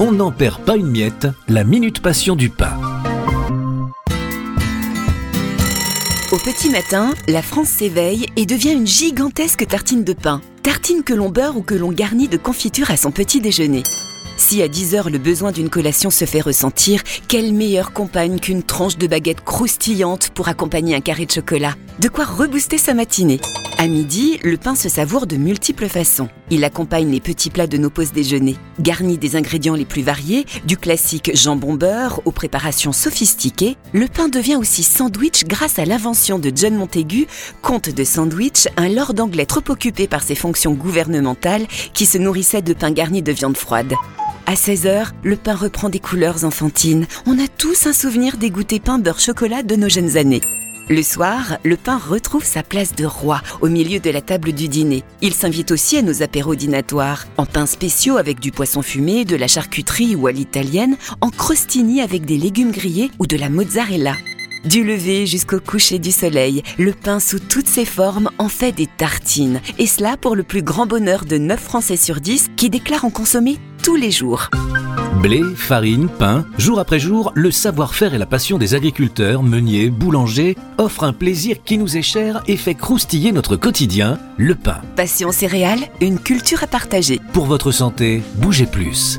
On n'en perd pas une miette, la minute passion du pain. Au petit matin, la France s'éveille et devient une gigantesque tartine de pain. Tartine que l'on beurre ou que l'on garnit de confiture à son petit déjeuner. Si à 10 heures le besoin d'une collation se fait ressentir, quelle meilleure compagne qu'une tranche de baguette croustillante pour accompagner un carré de chocolat? De quoi rebooster sa matinée. À midi, le pain se savoure de multiples façons. Il accompagne les petits plats de nos pauses déjeuner. Garni des ingrédients les plus variés, du classique jambon beurre aux préparations sophistiquées, le pain devient aussi sandwich grâce à l'invention de John Montaigu, comte de sandwich, un lord anglais trop occupé par ses fonctions gouvernementales qui se nourrissait de pain garni de viande froide. À 16h, le pain reprend des couleurs enfantines. On a tous un souvenir des goûters pain beurre chocolat de nos jeunes années. Le soir, le pain retrouve sa place de roi au milieu de la table du dîner. Il s'invite aussi à nos apéros dînatoires, en pains spéciaux avec du poisson fumé, de la charcuterie ou à l'italienne, en crostini avec des légumes grillés ou de la mozzarella. Du lever jusqu'au coucher du soleil, le pain sous toutes ses formes en fait des tartines. Et cela pour le plus grand bonheur de 9 Français sur 10 qui déclarent en consommer tous les jours. Blé, farine, pain, jour après jour, le savoir-faire et la passion des agriculteurs, meuniers, boulangers offrent un plaisir qui nous est cher et fait croustiller notre quotidien, le pain. Passion céréales, une culture à partager. Pour votre santé, bougez plus.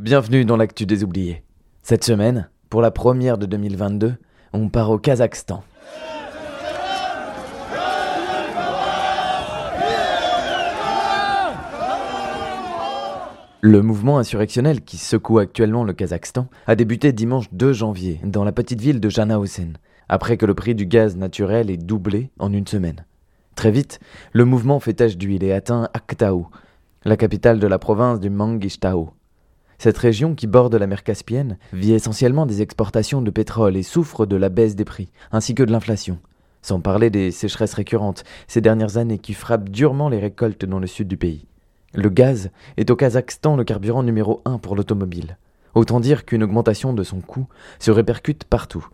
Bienvenue dans l'actu des oubliés. Cette semaine, pour la première de 2022, on part au Kazakhstan. Le mouvement insurrectionnel qui secoue actuellement le Kazakhstan a débuté dimanche 2 janvier dans la petite ville de Janaosen, après que le prix du gaz naturel ait doublé en une semaine. Très vite, le mouvement fait tache d'huile et atteint Aktau, la capitale de la province du Mangistau. Cette région qui borde la mer Caspienne vit essentiellement des exportations de pétrole et souffre de la baisse des prix, ainsi que de l'inflation. Sans parler des sécheresses récurrentes ces dernières années qui frappent durement les récoltes dans le sud du pays. Le gaz est au Kazakhstan le carburant numéro un pour l'automobile. Autant dire qu'une augmentation de son coût se répercute partout.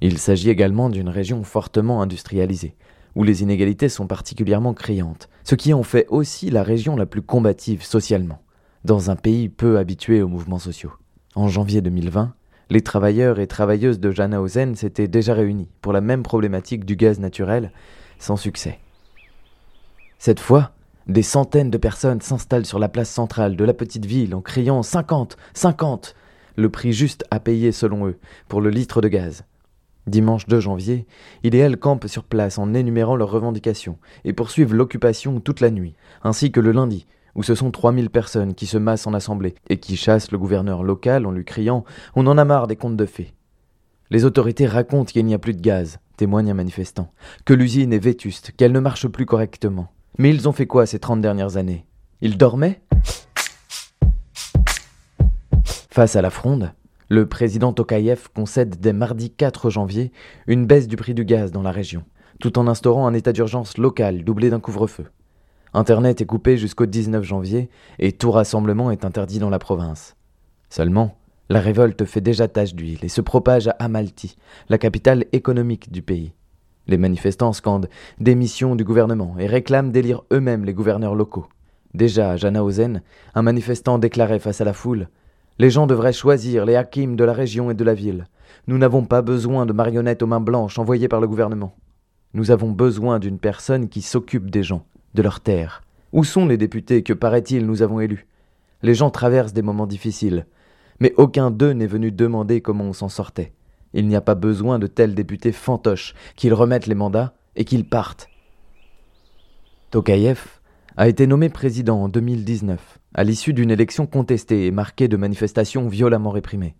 Il s'agit également d'une région fortement industrialisée, où les inégalités sont particulièrement criantes, ce qui en fait aussi la région la plus combative socialement dans un pays peu habitué aux mouvements sociaux. En janvier 2020, les travailleurs et travailleuses de Janaozen s'étaient déjà réunis pour la même problématique du gaz naturel, sans succès. Cette fois, des centaines de personnes s'installent sur la place centrale de la petite ville en criant 50, 50, le prix juste à payer selon eux pour le litre de gaz. Dimanche 2 janvier, il et elle campent sur place en énumérant leurs revendications et poursuivent l'occupation toute la nuit, ainsi que le lundi, où ce sont 3000 personnes qui se massent en assemblée et qui chassent le gouverneur local en lui criant On en a marre des contes de fées. Les autorités racontent qu'il n'y a plus de gaz, témoigne un manifestant, que l'usine est vétuste, qu'elle ne marche plus correctement. Mais ils ont fait quoi ces 30 dernières années? Ils dormaient? Face à la fronde, le président Tokayev concède dès mardi 4 janvier une baisse du prix du gaz dans la région, tout en instaurant un état d'urgence local doublé d'un couvre-feu. Internet est coupé jusqu'au 19 janvier et tout rassemblement est interdit dans la province. Seulement, la révolte fait déjà tache d'huile et se propage à Amalti, la capitale économique du pays. Les manifestants scandent démission du gouvernement et réclament d'élire eux-mêmes les gouverneurs locaux. Déjà à Janaozen, un manifestant déclarait face à la foule Les gens devraient choisir les hakims de la région et de la ville. Nous n'avons pas besoin de marionnettes aux mains blanches envoyées par le gouvernement. Nous avons besoin d'une personne qui s'occupe des gens de leurs terres Où sont les députés que, paraît-il, nous avons élus? Les gens traversent des moments difficiles, mais aucun d'eux n'est venu demander comment on s'en sortait. Il n'y a pas besoin de tels députés fantoches, qu'ils remettent les mandats et qu'ils partent. Tokayev a été nommé président en 2019, à l'issue d'une élection contestée et marquée de manifestations violemment réprimées.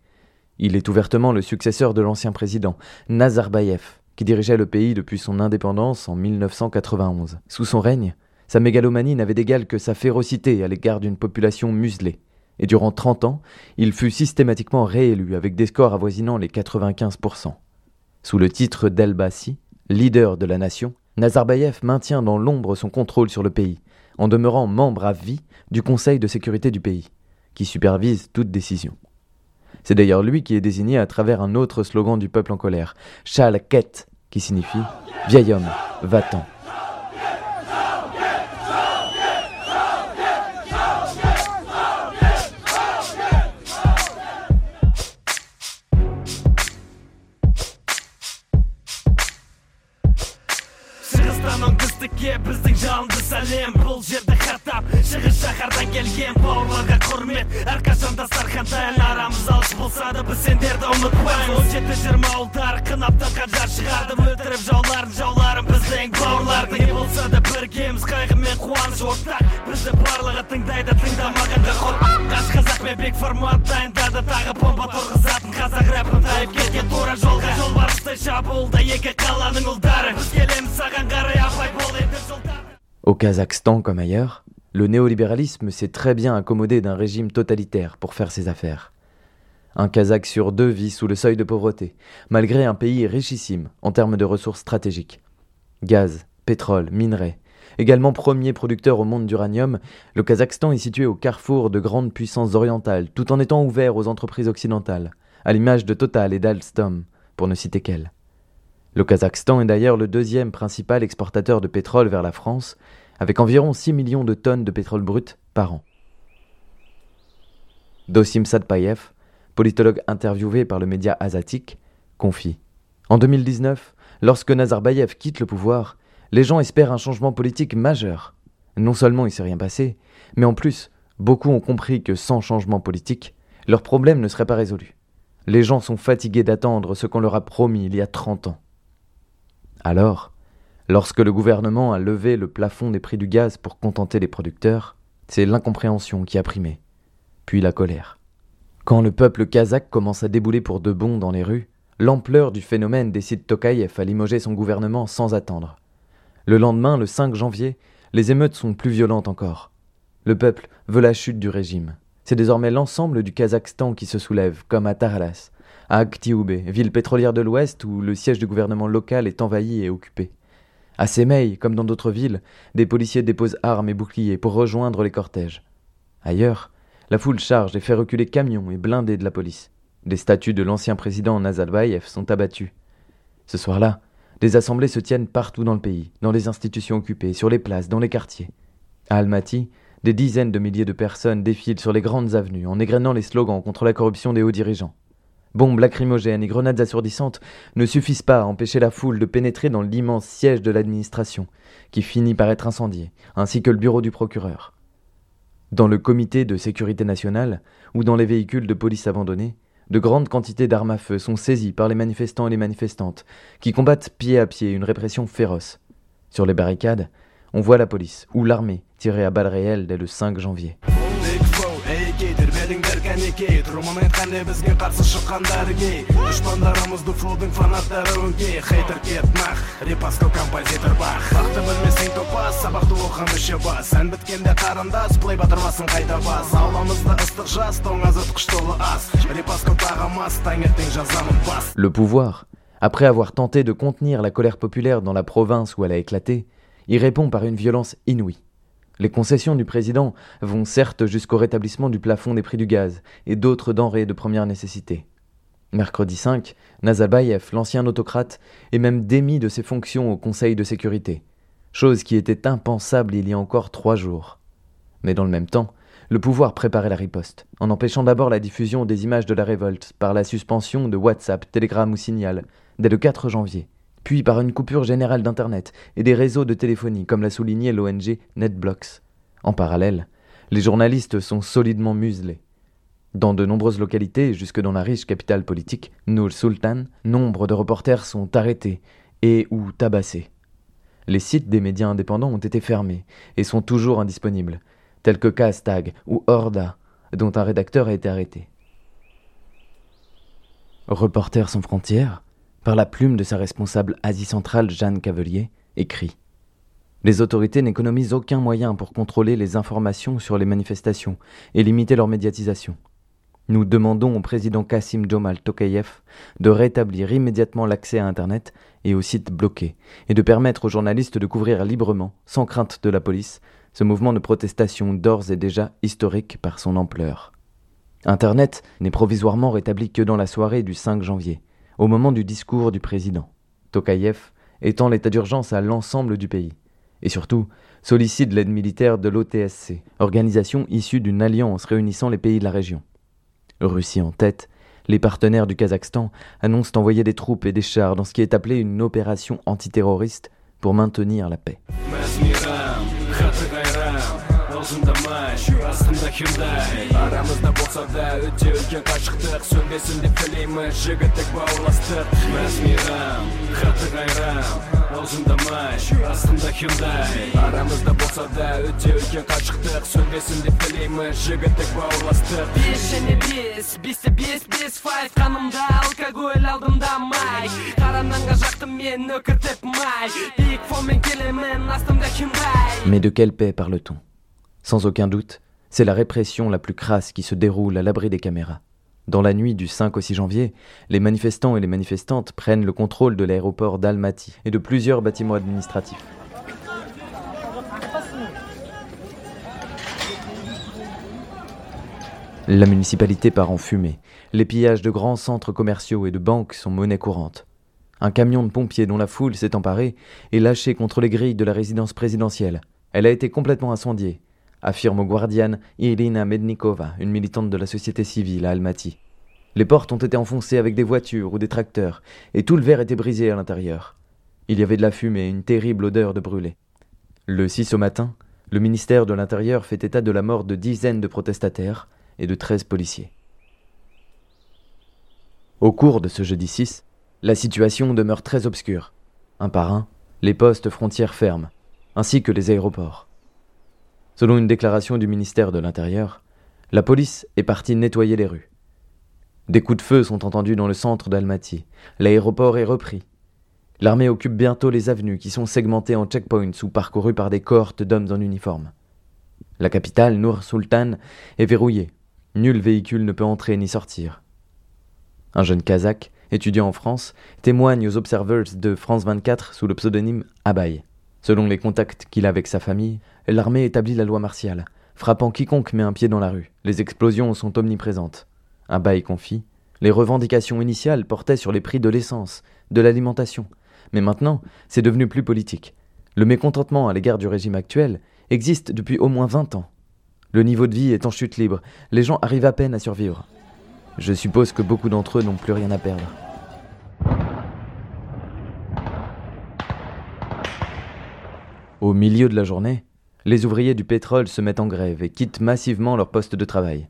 Il est ouvertement le successeur de l'ancien président, Nazarbayev, qui dirigeait le pays depuis son indépendance en 1991. Sous son règne, sa mégalomanie n'avait d'égal que sa férocité à l'égard d'une population muselée. Et durant 30 ans, il fut systématiquement réélu avec des scores avoisinant les 95%. Sous le titre d'El-Bassi, leader de la nation, Nazarbayev maintient dans l'ombre son contrôle sur le pays, en demeurant membre à vie du Conseil de sécurité du pays, qui supervise toute décision. C'est d'ailleurs lui qui est désigné à travers un autre slogan du peuple en colère, Ket, qui signifie Vieil homme, va-t'en. Yeah, Yalnız alem bul cepte hat келген бауырларға құрмет. Әрқашан дастарханда арамыз алыс болса да біз сендерді ұмытпаймыз. Он жеті жиырма ұлдар қынап таққан жар шығардым өлтіріп жауларын жауларым біздің бауырларды не болса да біргеміз. Қайғы мен қуаныш ортақ бізді барлығы тыңдайды тыңдамағандар қорқас қазақ пен бек формат дайындады тағы бомба тұрғызатын қазақ рэпін тайып кеткен тура жолға. Жолбарыстай шабуылда екі қаланың ұлдары. Біз келеміз саған қарай абай бол енді жолдар Au Kazakhstan comme ailleurs, le néolibéralisme s'est très bien accommodé d'un régime totalitaire pour faire ses affaires. Un Kazakh sur deux vit sous le seuil de pauvreté, malgré un pays richissime en termes de ressources stratégiques. Gaz, pétrole, minerais. Également premier producteur au monde d'uranium, le Kazakhstan est situé au carrefour de grandes puissances orientales, tout en étant ouvert aux entreprises occidentales, à l'image de Total et d'Alstom, pour ne citer qu'elles. Le Kazakhstan est d'ailleurs le deuxième principal exportateur de pétrole vers la France, avec environ 6 millions de tonnes de pétrole brut par an. Dosim Sadpayev, politologue interviewé par le média Azatik, confie En 2019, lorsque Nazarbayev quitte le pouvoir, les gens espèrent un changement politique majeur. Non seulement il s'est rien passé, mais en plus, beaucoup ont compris que sans changement politique, leurs problèmes ne seraient pas résolus. Les gens sont fatigués d'attendre ce qu'on leur a promis il y a 30 ans. Alors, Lorsque le gouvernement a levé le plafond des prix du gaz pour contenter les producteurs, c'est l'incompréhension qui a primé, puis la colère. Quand le peuple kazakh commence à débouler pour de bon dans les rues, l'ampleur du phénomène décide Tokayev à limoger son gouvernement sans attendre. Le lendemain, le 5 janvier, les émeutes sont plus violentes encore. Le peuple veut la chute du régime. C'est désormais l'ensemble du Kazakhstan qui se soulève, comme à Taralas, à Aktioube, ville pétrolière de l'Ouest où le siège du gouvernement local est envahi et occupé. À Semei, comme dans d'autres villes, des policiers déposent armes et boucliers pour rejoindre les cortèges. Ailleurs, la foule charge et fait reculer camions et blindés de la police. Des statues de l'ancien président Nazarbayev sont abattues. Ce soir-là, des assemblées se tiennent partout dans le pays, dans les institutions occupées, sur les places, dans les quartiers. À Almaty, des dizaines de milliers de personnes défilent sur les grandes avenues en égrenant les slogans contre la corruption des hauts dirigeants. Bombes lacrymogènes et grenades assourdissantes ne suffisent pas à empêcher la foule de pénétrer dans l'immense siège de l'administration, qui finit par être incendié, ainsi que le bureau du procureur. Dans le comité de sécurité nationale, ou dans les véhicules de police abandonnés, de grandes quantités d'armes à feu sont saisies par les manifestants et les manifestantes, qui combattent pied à pied une répression féroce. Sur les barricades, on voit la police ou l'armée tirer à balles réelles dès le 5 janvier. Le pouvoir, après avoir tenté de contenir la colère populaire dans la province où elle a éclaté, y répond par une violence inouïe. Les concessions du président vont certes jusqu'au rétablissement du plafond des prix du gaz et d'autres denrées de première nécessité. Mercredi 5, Nazarbayev, l'ancien autocrate, est même démis de ses fonctions au Conseil de sécurité, chose qui était impensable il y a encore trois jours. Mais dans le même temps, le pouvoir préparait la riposte, en empêchant d'abord la diffusion des images de la révolte par la suspension de WhatsApp, Telegram ou Signal, dès le 4 janvier puis par une coupure générale d'Internet et des réseaux de téléphonie, comme l'a souligné l'ONG NetBlocks. En parallèle, les journalistes sont solidement muselés. Dans de nombreuses localités, jusque dans la riche capitale politique, Nur Sultan, nombre de reporters sont arrêtés et ou tabassés. Les sites des médias indépendants ont été fermés et sont toujours indisponibles, tels que Kastag ou Horda, dont un rédacteur a été arrêté. Reporters sans frontières, par la plume de sa responsable Asie centrale Jeanne Cavelier, écrit Les autorités n'économisent aucun moyen pour contrôler les informations sur les manifestations et limiter leur médiatisation. Nous demandons au président Kassim Jomal Tokayev de rétablir immédiatement l'accès à Internet et aux sites bloqués, et de permettre aux journalistes de couvrir librement, sans crainte de la police, ce mouvement de protestation d'ores et déjà historique par son ampleur. Internet n'est provisoirement rétabli que dans la soirée du 5 janvier, au moment du discours du président. Tokayev étend l'état d'urgence à l'ensemble du pays, et surtout sollicite l'aide militaire de l'OTSC, organisation issue d'une alliance réunissant les pays de la région. Russie en tête, les partenaires du Kazakhstan annoncent envoyer des troupes et des chars dans ce qui est appelé une opération antiterroriste pour maintenir la paix. Астында hyundai. Арамызда болса да өте үлкен қашықтық сөнбесін деп тілейміз жігіттік бауырластық мәз мейрам хаты қайрам аузындамай астында hyundai. Арамызда болса да өте үлкен қашықтық сөнбесін деп тілейміз жігіттік бауырластық бес және бес бесте бес бес файв қанымда алкоголь алдымда май қара нанға жақтым мен өкіртіп май биік фонмен келемін астымда hyundai. Mais de quelle paix parle-t-on? Sans aucun doute, c'est la répression la plus crasse qui se déroule à l'abri des caméras. Dans la nuit du 5 au 6 janvier, les manifestants et les manifestantes prennent le contrôle de l'aéroport d'Almaty et de plusieurs bâtiments administratifs. La municipalité part en fumée. Les pillages de grands centres commerciaux et de banques sont monnaie courante. Un camion de pompiers dont la foule s'est emparée est lâché contre les grilles de la résidence présidentielle. Elle a été complètement incendiée affirme au Guardian Irina Mednikova, une militante de la société civile à Almaty. Les portes ont été enfoncées avec des voitures ou des tracteurs, et tout le verre était brisé à l'intérieur. Il y avait de la fumée et une terrible odeur de brûlé. Le 6 au matin, le ministère de l'Intérieur fait état de la mort de dizaines de protestataires et de treize policiers. Au cours de ce jeudi 6, la situation demeure très obscure. Un par un, les postes frontières ferment, ainsi que les aéroports. Selon une déclaration du ministère de l'Intérieur, la police est partie nettoyer les rues. Des coups de feu sont entendus dans le centre d'Almaty. L'aéroport est repris. L'armée occupe bientôt les avenues qui sont segmentées en checkpoints ou parcourues par des cohortes d'hommes en uniforme. La capitale, Nour Sultan, est verrouillée. Nul véhicule ne peut entrer ni sortir. Un jeune Kazakh, étudiant en France, témoigne aux Observers de France 24 sous le pseudonyme Abay. Selon les contacts qu'il a avec sa famille, l'armée établit la loi martiale, frappant quiconque met un pied dans la rue. Les explosions sont omniprésentes. Un bail confie. Les revendications initiales portaient sur les prix de l'essence, de l'alimentation. Mais maintenant, c'est devenu plus politique. Le mécontentement à l'égard du régime actuel existe depuis au moins 20 ans. Le niveau de vie est en chute libre, les gens arrivent à peine à survivre. Je suppose que beaucoup d'entre eux n'ont plus rien à perdre. Au milieu de la journée, les ouvriers du pétrole se mettent en grève et quittent massivement leur poste de travail.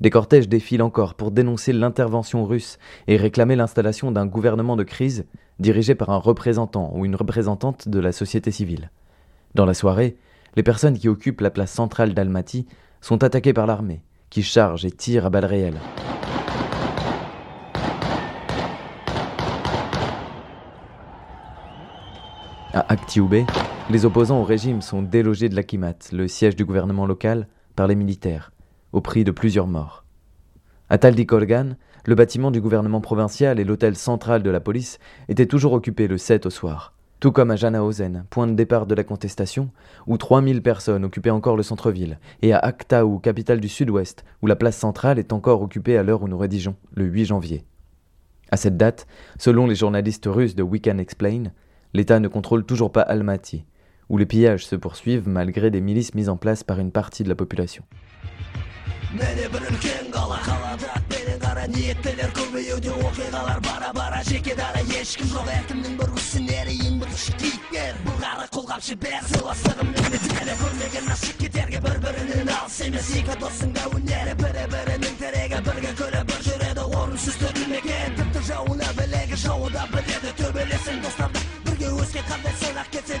Des cortèges défilent encore pour dénoncer l'intervention russe et réclamer l'installation d'un gouvernement de crise dirigé par un représentant ou une représentante de la société civile. Dans la soirée, les personnes qui occupent la place centrale d'Almaty sont attaquées par l'armée, qui charge et tire à balles réelles. À Aktioubé, les opposants au régime sont délogés de l'Akimat, le siège du gouvernement local, par les militaires, au prix de plusieurs morts. À Taldikolgan, le bâtiment du gouvernement provincial et l'hôtel central de la police étaient toujours occupés le 7 au soir, tout comme à Janaozen, point de départ de la contestation, où 3000 personnes occupaient encore le centre-ville, et à Aktaou, capitale du sud-ouest, où la place centrale est encore occupée à l'heure où nous rédigeons, le 8 janvier. À cette date, selon les journalistes russes de We Can Explain, l'État ne contrôle toujours pas Almaty, où les pillages se poursuivent malgré des milices mises en place par une partie de la population. ниеттелер көбеюде оқиғалар бара бара жеке дара ешкім жоқ әркімнің бір усінері ең бірінші кейіпкер былғары қолғапшы бәр сыйластығымның бетері көрмеген ашық кетерге бір бірінен алыс емес екі достың да өнері бірі бірінің тірегі бірге күліп бір жүреді орынсыз төгілмеген тіпті жауына білегі жауы да біледі төбелесің достарда бірге өскен қандай сыйлақ кетсе де шығармаған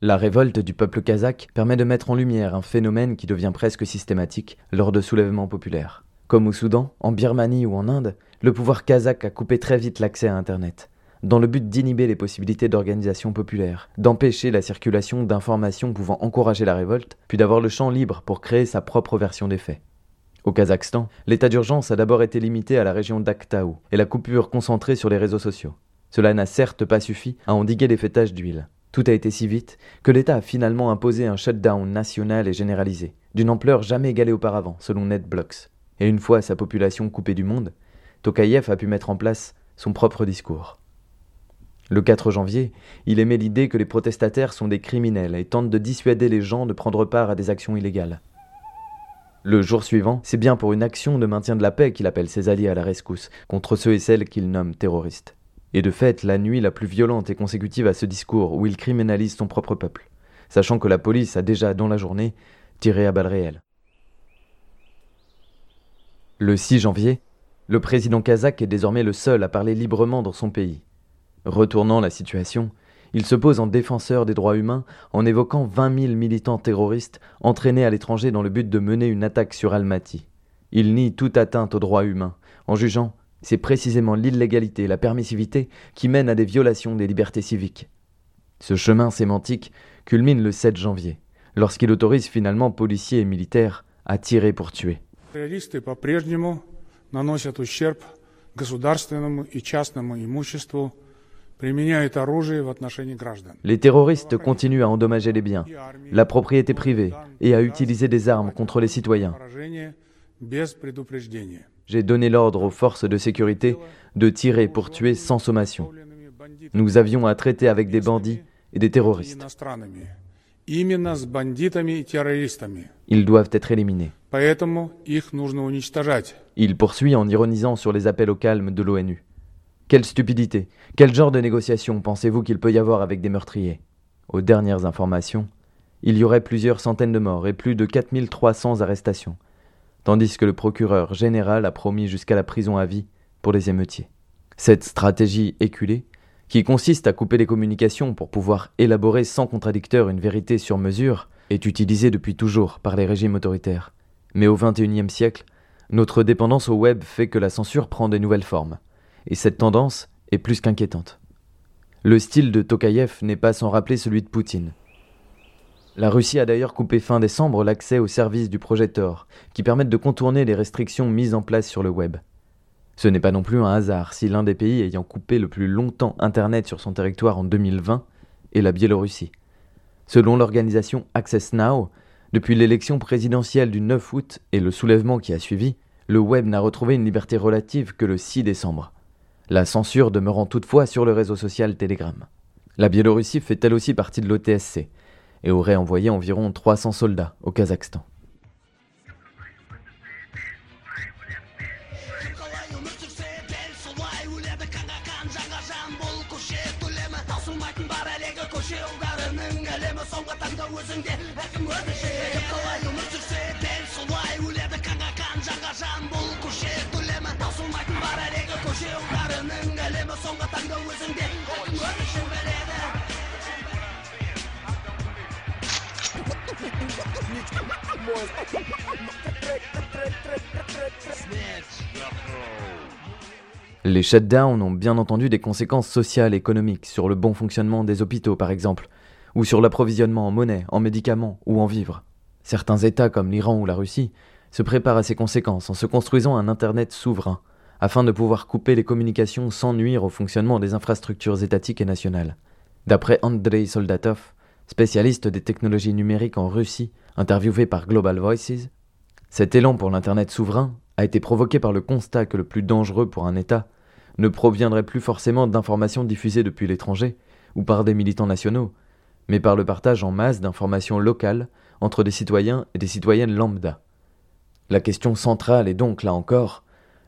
La révolte du peuple kazakh permet de mettre en lumière un phénomène qui devient presque systématique lors de soulèvements populaires. Comme au Soudan, en Birmanie ou en Inde, le pouvoir kazakh a coupé très vite l'accès à Internet dans le but d'inhiber les possibilités d'organisation populaire, d'empêcher la circulation d'informations pouvant encourager la révolte, puis d'avoir le champ libre pour créer sa propre version des faits. Au Kazakhstan, l'état d'urgence a d'abord été limité à la région d'Aktau et la coupure concentrée sur les réseaux sociaux. Cela n'a certes pas suffi à endiguer les fêtages d'huile. Tout a été si vite que l'État a finalement imposé un shutdown national et généralisé, d'une ampleur jamais égalée auparavant, selon NetBlocks. Et une fois sa population coupée du monde, Tokayev a pu mettre en place son propre discours. Le 4 janvier, il émet l'idée que les protestataires sont des criminels et tente de dissuader les gens de prendre part à des actions illégales. Le jour suivant, c'est bien pour une action de maintien de la paix qu'il appelle ses alliés à la rescousse contre ceux et celles qu'il nomme terroristes. Et de fait, la nuit la plus violente et consécutive à ce discours où il criminalise son propre peuple, sachant que la police a déjà, dans la journée, tiré à balles réelles. Le 6 janvier, le président kazakh est désormais le seul à parler librement dans son pays. Retournant la situation, il se pose en défenseur des droits humains en évoquant 20 000 militants terroristes entraînés à l'étranger dans le but de mener une attaque sur Almaty. Il nie toute atteinte aux droits humains, en jugeant c'est précisément l'illégalité et la permissivité qui mènent à des violations des libertés civiques. Ce chemin sémantique culmine le 7 janvier, lorsqu'il autorise finalement policiers et militaires à tirer pour tuer. Les les terroristes continuent à endommager les biens, la propriété privée et à utiliser des armes contre les citoyens. J'ai donné l'ordre aux forces de sécurité de tirer pour tuer sans sommation. Nous avions à traiter avec des bandits et des terroristes. Ils doivent être éliminés. Il poursuit en ironisant sur les appels au calme de l'ONU. Quelle stupidité Quel genre de négociation pensez-vous qu'il peut y avoir avec des meurtriers? Aux dernières informations, il y aurait plusieurs centaines de morts et plus de 4300 arrestations, tandis que le procureur général a promis jusqu'à la prison à vie pour les émeutiers. Cette stratégie éculée, qui consiste à couper les communications pour pouvoir élaborer sans contradicteur une vérité sur mesure, est utilisée depuis toujours par les régimes autoritaires. Mais au XXIe siècle, notre dépendance au web fait que la censure prend des nouvelles formes, et cette tendance est plus qu'inquiétante. Le style de Tokayev n'est pas sans rappeler celui de Poutine. La Russie a d'ailleurs coupé fin décembre l'accès aux services du projet Tor, qui permettent de contourner les restrictions mises en place sur le web. Ce n'est pas non plus un hasard si l'un des pays ayant coupé le plus longtemps Internet sur son territoire en 2020 est la Biélorussie. Selon l'organisation Access Now, depuis l'élection présidentielle du 9 août et le soulèvement qui a suivi, le web n'a retrouvé une liberté relative que le 6 décembre. La censure demeurant toutefois sur le réseau social Telegram. La Biélorussie fait elle aussi partie de l'OTSC et aurait envoyé environ 300 soldats au Kazakhstan. қалай өмір сүрсе Les shutdowns ont bien entendu des conséquences sociales et économiques sur le bon fonctionnement des hôpitaux par exemple, ou sur l'approvisionnement en monnaie, en médicaments ou en vivres. Certains États comme l'Iran ou la Russie se préparent à ces conséquences en se construisant un Internet souverain, afin de pouvoir couper les communications sans nuire au fonctionnement des infrastructures étatiques et nationales. D'après Andrei Soldatov, spécialiste des technologies numériques en Russie, interviewé par Global Voices, cet élan pour l'Internet souverain a été provoqué par le constat que le plus dangereux pour un État ne proviendrait plus forcément d'informations diffusées depuis l'étranger ou par des militants nationaux, mais par le partage en masse d'informations locales entre des citoyens et des citoyennes lambda. La question centrale est donc, là encore,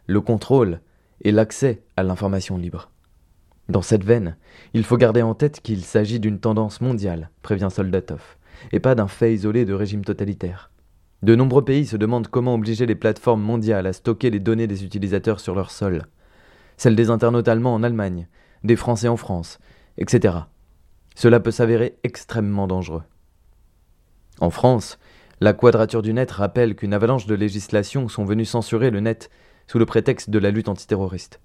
le contrôle et l'accès à l'information libre. Dans cette veine, il faut garder en tête qu'il s'agit d'une tendance mondiale, prévient Soldatov, et pas d'un fait isolé de régime totalitaire. De nombreux pays se demandent comment obliger les plateformes mondiales à stocker les données des utilisateurs sur leur sol. Celles des internautes allemands en Allemagne, des Français en France, etc. Cela peut s'avérer extrêmement dangereux. En France, la Quadrature du Net rappelle qu'une avalanche de législations sont venues censurer le net sous le prétexte de la lutte antiterroriste.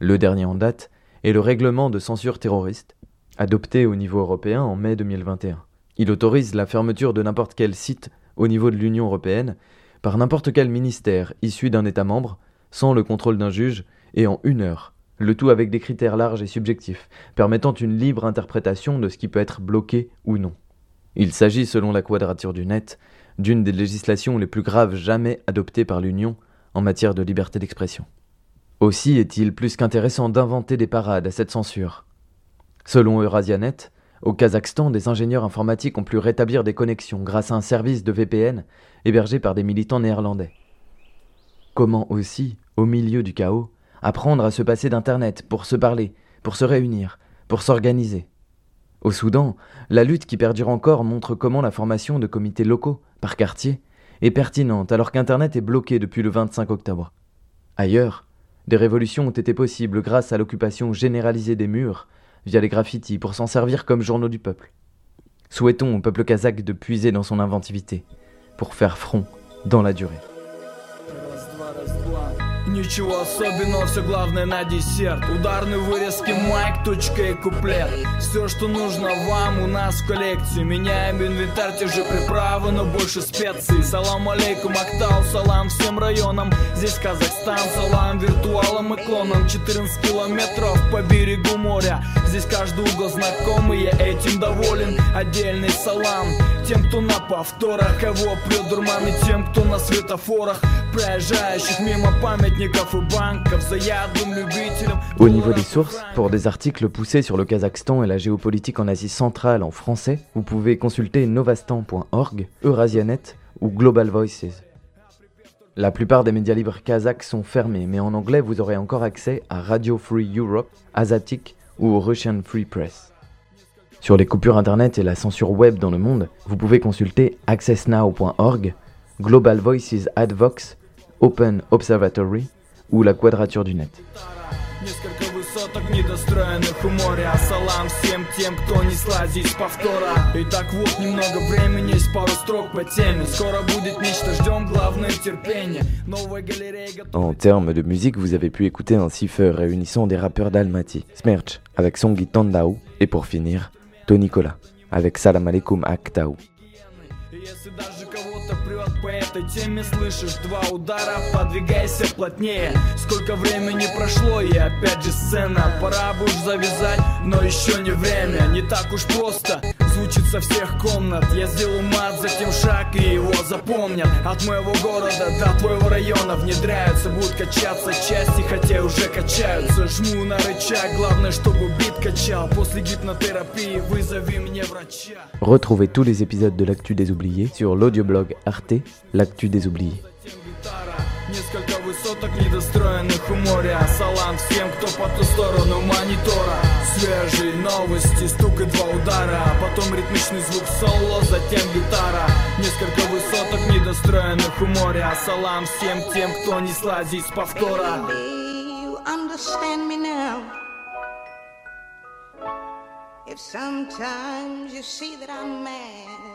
Le dernier en date est le règlement de censure terroriste, adopté au niveau européen en mai 2021. Il autorise la fermeture de n'importe quel site au niveau de l'Union européenne par n'importe quel ministère issu d'un État membre, sans le contrôle d'un juge, et en une heure, le tout avec des critères larges et subjectifs, permettant une libre interprétation de ce qui peut être bloqué ou non. Il s'agit, selon la quadrature du net, d'une des législations les plus graves jamais adoptées par l'Union en matière de liberté d'expression. Aussi est-il plus qu'intéressant d'inventer des parades à cette censure. Selon Eurasianet, au Kazakhstan, des ingénieurs informatiques ont pu rétablir des connexions grâce à un service de VPN hébergé par des militants néerlandais. Comment aussi, au milieu du chaos, apprendre à se passer d'Internet pour se parler, pour se réunir, pour s'organiser? Au Soudan, la lutte qui perdure encore montre comment la formation de comités locaux, par quartier, est pertinente alors qu'Internet est bloqué depuis le 25 octobre. Ailleurs, des révolutions ont été possibles grâce à l'occupation généralisée des murs via les graffitis pour s'en servir comme journaux du peuple. Souhaitons au peuple kazakh de puiser dans son inventivité pour faire front dans la durée. Ничего особенного, все главное на десерт. Ударные вырезки, майк, точка и куплет. Все, что нужно вам, у нас в коллекции. Меняем инвентарь, те же приправы, но больше специй. Салам алейкум, Актау, салам всем районам. Здесь Казахстан, салам виртуалам и клонам 14 километров по берегу моря. Здесь каждый угол знакомый, я этим доволен. Отдельный салам тем, кто на повторах. Кого прет дурман и тем, кто на светофорах Проезжающих мимо память Au niveau des sources, pour des articles poussés sur le Kazakhstan et la géopolitique en Asie centrale en français, vous pouvez consulter novastan.org, Eurasianet ou Global Voices. La plupart des médias libres kazakhs sont fermés, mais en anglais vous aurez encore accès à Radio Free Europe, Azatic ou Russian Free Press. Sur les coupures internet et la censure web dans le monde, vous pouvez consulter accessnow.org, Global Voices Advox Open Observatory ou la quadrature du net. Несколько высоток недостроенных у моря Салам всем тем, кто не слазить повтора Итак, вот немного времени, есть пару строк по теме Скоро будет нечто, ждем главное терпение Новая галерея En termes de musique, vous avez pu écouter un cipher réunissant des rappeurs d'Almaty Smerch avec Songi Tandao et pour finir, Tony Cola avec Salam Aleikum Aktao Если даже кого-то прет по этой теме Слышишь два удара, подвигайся плотнее. Сколько времени прошло и опять же сцена. Пора бы уж завязать, но еще не время Не так уж просто со всех комнат. Я сделаю мат, затем шаг и его запомнят. От моего города до твоего района Внедряются, будут качаться части, хотя уже качаются. Жму на рычаг, главное, чтобы бит качал. После гипнотерапии вызови мне врача. Retrouvez tous les épisodes de l'actu des oubliés sur l'audioblog Arte, l'actu des oubliés. Высоток недостроенных у моря. Салам всем, кто по ту сторону монитора. Свежие новости, стук и два удара. Потом ритмичный звук соло, затем гитара. Несколько высоток недостроенных у моря. Салам всем тем, кто не слазит с повтора. If sometimes you see that I'm mad